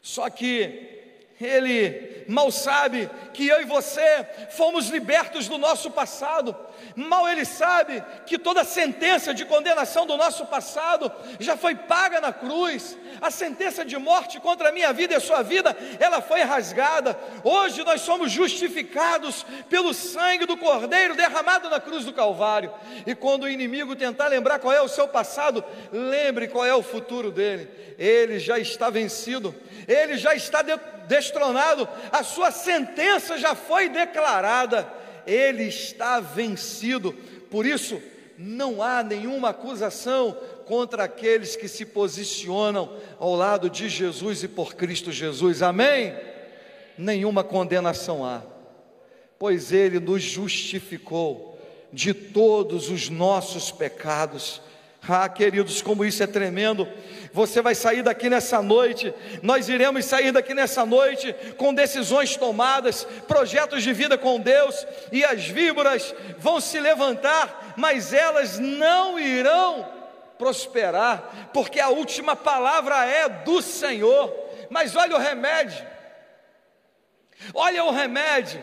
Só que ele mal sabe que eu e você fomos libertos do nosso passado, mal ele sabe que toda sentença de condenação do nosso passado já foi paga na cruz, a sentença de morte contra a minha vida e a sua vida, ela foi rasgada. Hoje nós somos justificados pelo sangue do Cordeiro derramado na cruz do Calvário. E quando o inimigo tentar lembrar qual é o seu passado, lembre qual é o futuro dele. Ele já está vencido, ele já está destronado, a sua sentença já foi declarada, ele está vencido. Por isso, não há nenhuma acusação contra aqueles que se posicionam ao lado de Jesus e por Cristo Jesus. Amém? Nenhuma condenação há, pois Ele nos justificou de todos os nossos pecados. Ah, queridos, como isso é tremendo. Você vai sair daqui nessa noite, nós iremos sair daqui nessa noite com decisões tomadas, projetos de vida com Deus, e as víboras vão se levantar, mas elas não irão prosperar, porque a última palavra é do Senhor. Mas olha o remédio, olha o remédio,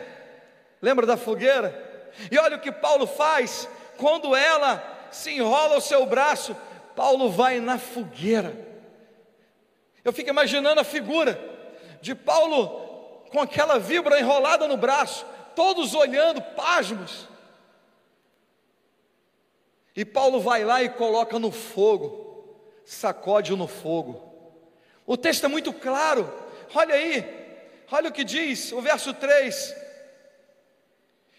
lembra da fogueira? E olha o que Paulo faz quando ela se enrola o seu braço, Paulo vai na fogueira. Eu fico imaginando a figura de Paulo com aquela víbora enrolada no braço, todos olhando, pasmos. E Paulo vai lá e coloca no fogo, sacode no fogo. O texto é muito claro, olha aí, olha o que diz o verso 3: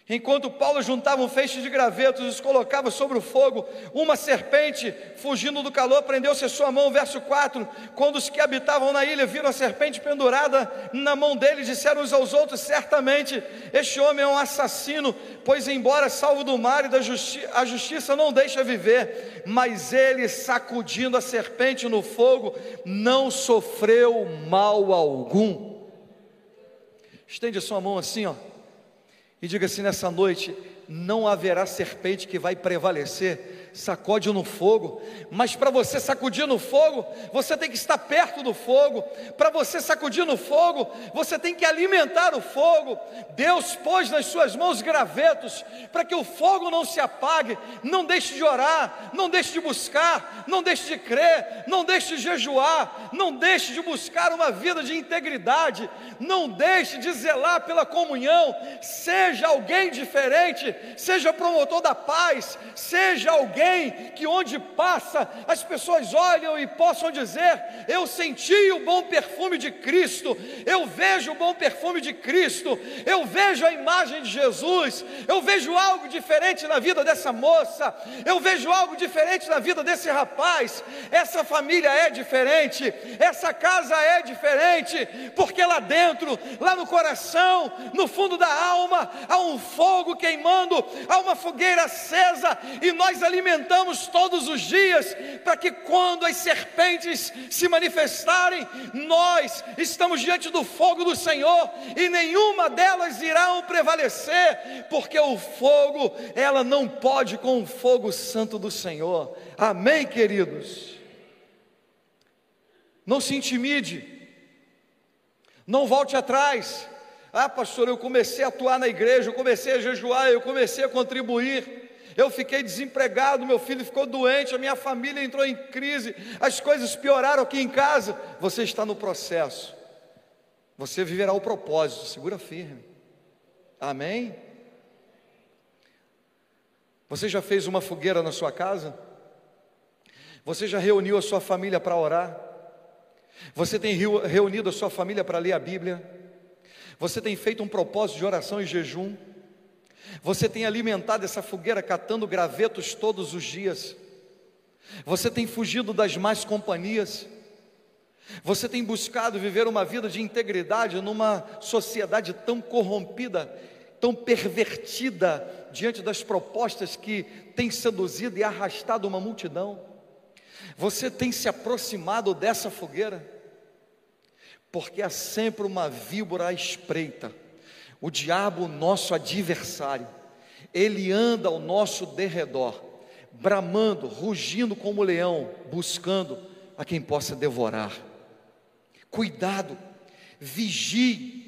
Enquanto Paulo juntava um feixe de gravetos e os colocava sobre o fogo, uma serpente, fugindo do calor, prendeu-se a sua mão. Verso 4: Quando os que habitavam na ilha viram a serpente pendurada na mão dele, disseram uns aos outros: Certamente este homem é um assassino, pois, embora salvo do mar e da justi a justiça não deixa viver, mas ele, sacudindo a serpente no fogo, não sofreu mal algum. Estende a sua mão assim, ó e diga assim nessa noite: não haverá serpente que vai prevalecer sacode no fogo, mas para você sacudir no fogo, você tem que estar perto do fogo, para você sacudir no fogo, você tem que alimentar o fogo. Deus pôs nas suas mãos gravetos para que o fogo não se apague. Não deixe de orar, não deixe de buscar, não deixe de crer, não deixe de jejuar, não deixe de buscar uma vida de integridade, não deixe de zelar pela comunhão. Seja alguém diferente, seja promotor da paz, seja alguém alguém que onde passa as pessoas olham e possam dizer: Eu senti o bom perfume de Cristo, eu vejo o bom perfume de Cristo, eu vejo a imagem de Jesus, eu vejo algo diferente na vida dessa moça, eu vejo algo diferente na vida desse rapaz. Essa família é diferente, essa casa é diferente, porque lá dentro, lá no coração, no fundo da alma, há um fogo queimando, há uma fogueira acesa e nós alimentamos alimentamos todos os dias, para que quando as serpentes se manifestarem, nós estamos diante do fogo do Senhor e nenhuma delas irão prevalecer, porque o fogo, ela não pode com o fogo santo do Senhor. Amém, queridos? Não se intimide, não volte atrás. Ah, pastor, eu comecei a atuar na igreja, eu comecei a jejuar, eu comecei a contribuir eu fiquei desempregado, meu filho ficou doente, a minha família entrou em crise, as coisas pioraram aqui em casa. Você está no processo, você viverá o propósito, segura firme, amém? Você já fez uma fogueira na sua casa? Você já reuniu a sua família para orar? Você tem reunido a sua família para ler a Bíblia? Você tem feito um propósito de oração e jejum? Você tem alimentado essa fogueira catando gravetos todos os dias. Você tem fugido das más companhias. Você tem buscado viver uma vida de integridade numa sociedade tão corrompida, tão pervertida diante das propostas que tem seduzido e arrastado uma multidão. Você tem se aproximado dessa fogueira, porque há sempre uma víbora à espreita o diabo, nosso adversário, ele anda ao nosso derredor, bramando, rugindo como leão, buscando a quem possa devorar. Cuidado, vigie,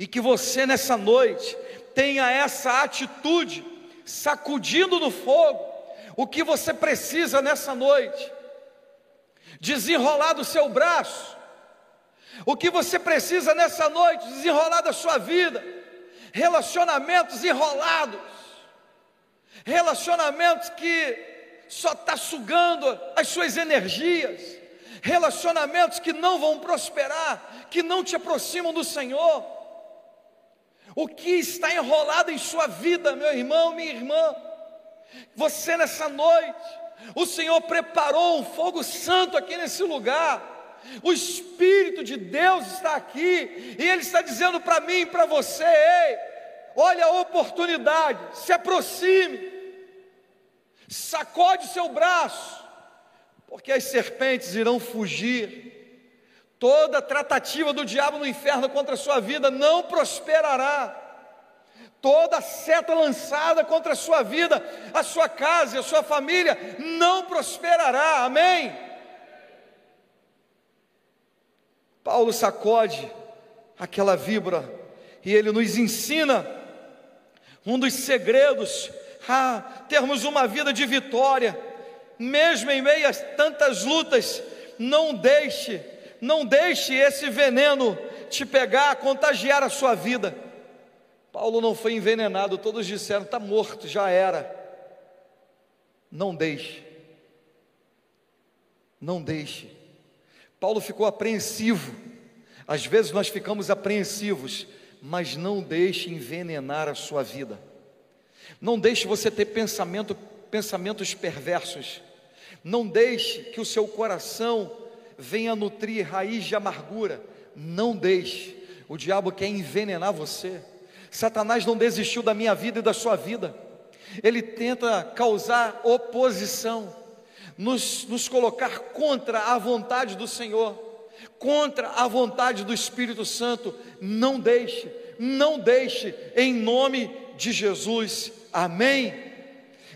E que você nessa noite tenha essa atitude, sacudindo no fogo, o que você precisa nessa noite, desenrolar do seu braço, o que você precisa nessa noite, desenrolar da sua vida, relacionamentos enrolados, relacionamentos que só está sugando as suas energias, relacionamentos que não vão prosperar, que não te aproximam do Senhor. O que está enrolado em sua vida, meu irmão, minha irmã? Você nessa noite, o Senhor preparou um fogo santo aqui nesse lugar. O Espírito de Deus está aqui e Ele está dizendo para mim e para você: ei, olha a oportunidade, se aproxime, sacode seu braço, porque as serpentes irão fugir. Toda tratativa do diabo no inferno contra a sua vida não prosperará. Toda seta lançada contra a sua vida, a sua casa a sua família não prosperará. Amém. Paulo sacode aquela vibra e ele nos ensina um dos segredos a termos uma vida de vitória, mesmo em meio a tantas lutas. Não deixe, não deixe esse veneno te pegar, contagiar a sua vida. Paulo não foi envenenado, todos disseram: está morto, já era. Não deixe, não deixe. Paulo ficou apreensivo. Às vezes nós ficamos apreensivos, mas não deixe envenenar a sua vida. Não deixe você ter pensamento, pensamentos perversos. Não deixe que o seu coração venha nutrir raiz de amargura. Não deixe. O diabo quer envenenar você. Satanás não desistiu da minha vida e da sua vida. Ele tenta causar oposição, nos, nos colocar contra a vontade do Senhor, contra a vontade do Espírito Santo. Não deixe, não deixe, em nome de Jesus. Amém.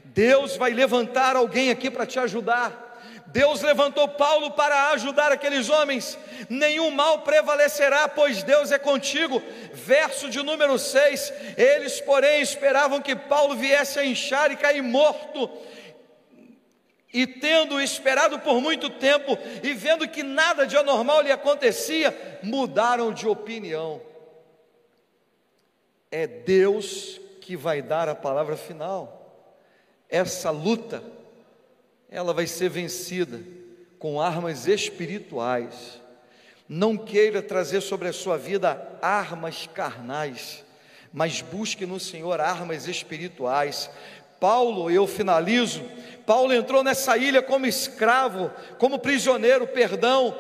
Deus vai levantar alguém aqui para te ajudar. Deus levantou Paulo para ajudar aqueles homens, nenhum mal prevalecerá, pois Deus é contigo. Verso de número 6: Eles, porém, esperavam que Paulo viesse a inchar e cair morto. E tendo esperado por muito tempo e vendo que nada de anormal lhe acontecia, mudaram de opinião. É Deus que vai dar a palavra final. Essa luta ela vai ser vencida com armas espirituais. Não queira trazer sobre a sua vida armas carnais, mas busque no Senhor armas espirituais. Paulo, eu finalizo. Paulo entrou nessa ilha como escravo, como prisioneiro, perdão,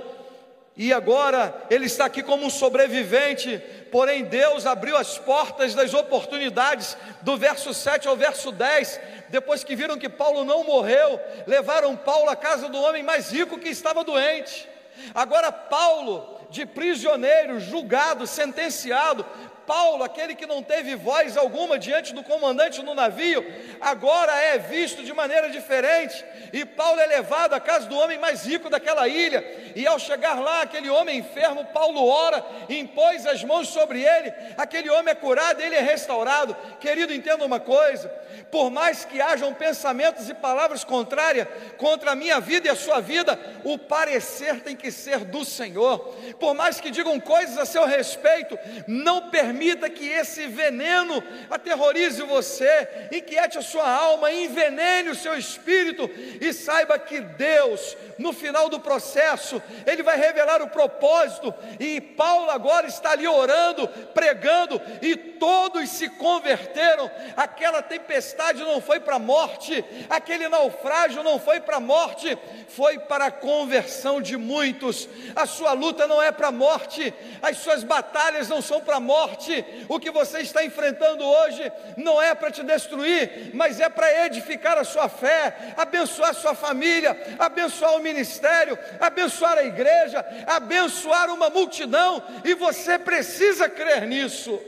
e agora ele está aqui como um sobrevivente, porém Deus abriu as portas das oportunidades, do verso 7 ao verso 10. Depois que viram que Paulo não morreu, levaram Paulo à casa do homem mais rico que estava doente. Agora, Paulo, de prisioneiro, julgado, sentenciado, Paulo, aquele que não teve voz alguma diante do comandante no navio, agora é visto de maneira diferente. E Paulo é levado à casa do homem mais rico daquela ilha. E ao chegar lá, aquele homem enfermo, Paulo ora, impôs as mãos sobre ele. Aquele homem é curado, ele é restaurado. Querido, entenda uma coisa: por mais que hajam pensamentos e palavras contrárias contra a minha vida e a sua vida, o parecer tem que ser do Senhor. Por mais que digam coisas a seu respeito, não permita permita que esse veneno aterrorize você, inquiete a sua alma, envenene o seu espírito e saiba que Deus, no final do processo, Ele vai revelar o propósito. E Paulo agora está ali orando, pregando, e todos se converteram. Aquela tempestade não foi para a morte, aquele naufrágio não foi para a morte, foi para a conversão de muitos. A sua luta não é para a morte, as suas batalhas não são para a morte morte. O que você está enfrentando hoje não é para te destruir, mas é para edificar a sua fé, abençoar a sua família, abençoar o ministério, abençoar a igreja, abençoar uma multidão, e você precisa crer nisso.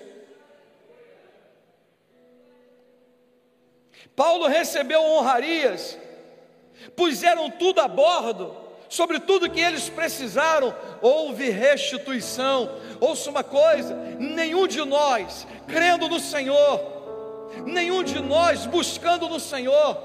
Paulo recebeu honrarias, puseram tudo a bordo, sobre tudo que eles precisaram, houve restituição. Ouça uma coisa: nenhum de nós, crendo no Senhor, nenhum de nós buscando no Senhor,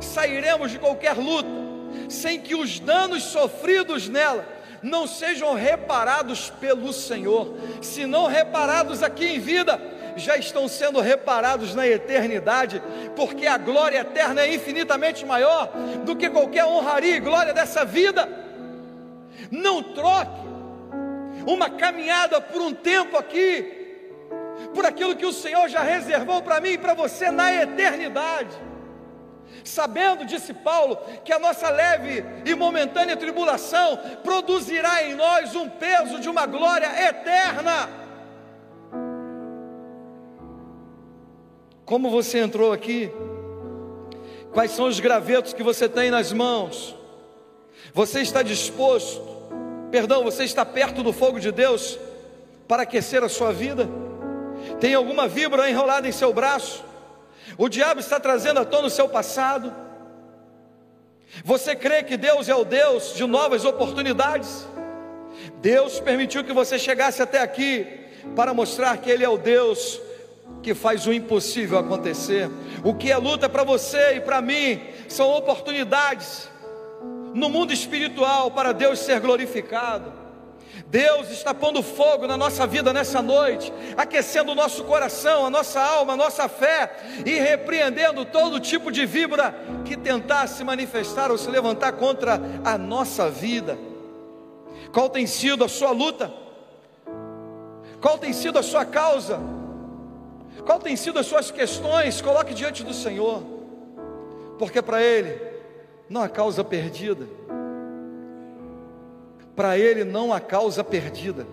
sairemos de qualquer luta sem que os danos sofridos nela não sejam reparados pelo Senhor. Se não reparados aqui em vida, já estão sendo reparados na eternidade, porque a glória eterna é infinitamente maior do que qualquer honraria e glória dessa vida. Não troque uma caminhada por um tempo aqui, por aquilo que o Senhor já reservou para mim e para você na eternidade. Sabendo, disse Paulo, que a nossa leve e momentânea tribulação produzirá em nós um peso de uma glória eterna. Como você entrou aqui? Quais são os gravetos que você tem nas mãos? Você está disposto, perdão, você está perto do fogo de Deus para aquecer a sua vida? Tem alguma vibra enrolada em seu braço? O diabo está trazendo à tona o seu passado? Você crê que Deus é o Deus de novas oportunidades? Deus permitiu que você chegasse até aqui para mostrar que Ele é o Deus que faz o impossível acontecer. O que é luta para você e para mim são oportunidades no mundo espiritual para Deus ser glorificado. Deus está pondo fogo na nossa vida nessa noite, aquecendo o nosso coração, a nossa alma, a nossa fé e repreendendo todo tipo de vibra que tentar se manifestar ou se levantar contra a nossa vida. Qual tem sido a sua luta? Qual tem sido a sua causa? Qual tem sido as suas questões? Coloque diante do Senhor, porque para Ele não há causa perdida. Para Ele não há causa perdida.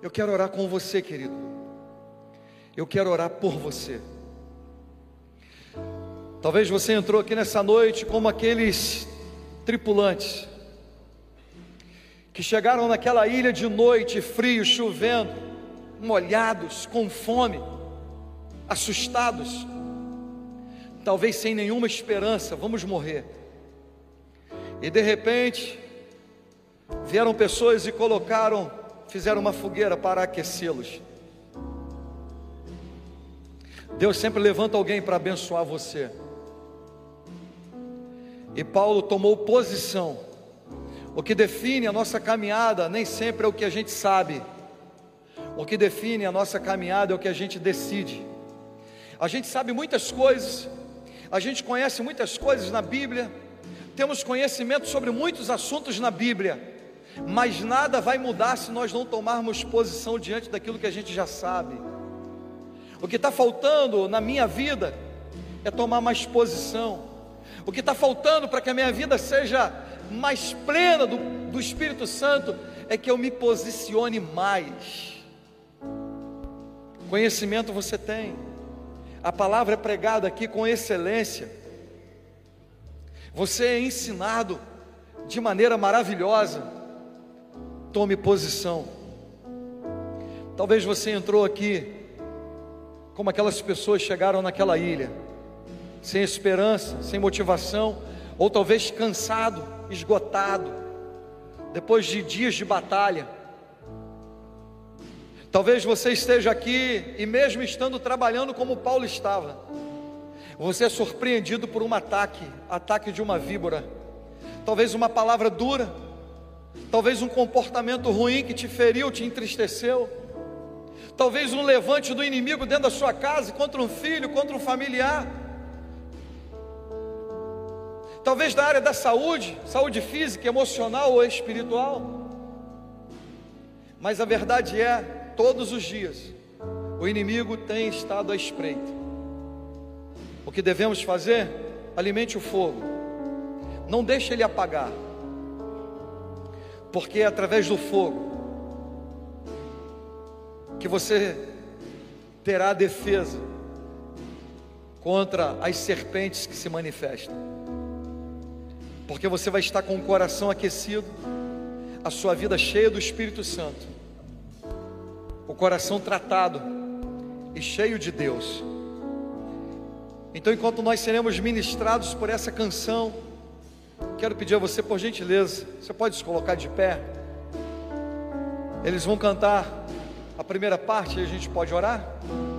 Eu quero orar com você, querido. Eu quero orar por você. Talvez você entrou aqui nessa noite como aqueles tripulantes que chegaram naquela ilha de noite, frio, chovendo molhados, com fome, assustados, talvez sem nenhuma esperança, vamos morrer. E de repente, vieram pessoas e colocaram, fizeram uma fogueira para aquecê-los. Deus sempre levanta alguém para abençoar você. E Paulo tomou posição. O que define a nossa caminhada nem sempre é o que a gente sabe o que define a nossa caminhada é o que a gente decide. A gente sabe muitas coisas, a gente conhece muitas coisas na Bíblia, temos conhecimento sobre muitos assuntos na Bíblia, mas nada vai mudar se nós não tomarmos posição diante daquilo que a gente já sabe. O que está faltando na minha vida é tomar mais posição. O que está faltando para que a minha vida seja mais plena do, do Espírito Santo é que eu me posicione mais. Conhecimento você tem. A palavra é pregada aqui com excelência. Você é ensinado de maneira maravilhosa. Tome posição. Talvez você entrou aqui como aquelas pessoas chegaram naquela ilha, sem esperança, sem motivação, ou talvez cansado, esgotado, depois de dias de batalha Talvez você esteja aqui e mesmo estando trabalhando como Paulo estava, você é surpreendido por um ataque, ataque de uma víbora. Talvez uma palavra dura, talvez um comportamento ruim que te feriu, te entristeceu. Talvez um levante do inimigo dentro da sua casa contra um filho, contra um familiar. Talvez da área da saúde, saúde física, emocional ou espiritual. Mas a verdade é todos os dias, o inimigo tem estado à espreita. O que devemos fazer? Alimente o fogo, não deixe ele apagar, porque é através do fogo que você terá defesa contra as serpentes que se manifestam, porque você vai estar com o coração aquecido, a sua vida cheia do Espírito Santo o coração tratado e cheio de Deus. Então, enquanto nós seremos ministrados por essa canção, Quero pedir a você, por gentileza, você pode se colocar de pé. Eles vão cantar a primeira parte e a gente pode orar,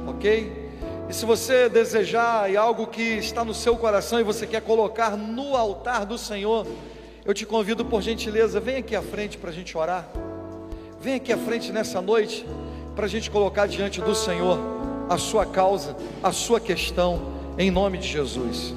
ok? E se você desejar e algo que está no seu coração e você quer colocar no altar do Senhor, eu te convido por gentileza, vem aqui à frente para a gente orar. Vem aqui à frente nessa noite para a gente colocar diante do Senhor a sua causa, a sua questão, em nome de Jesus.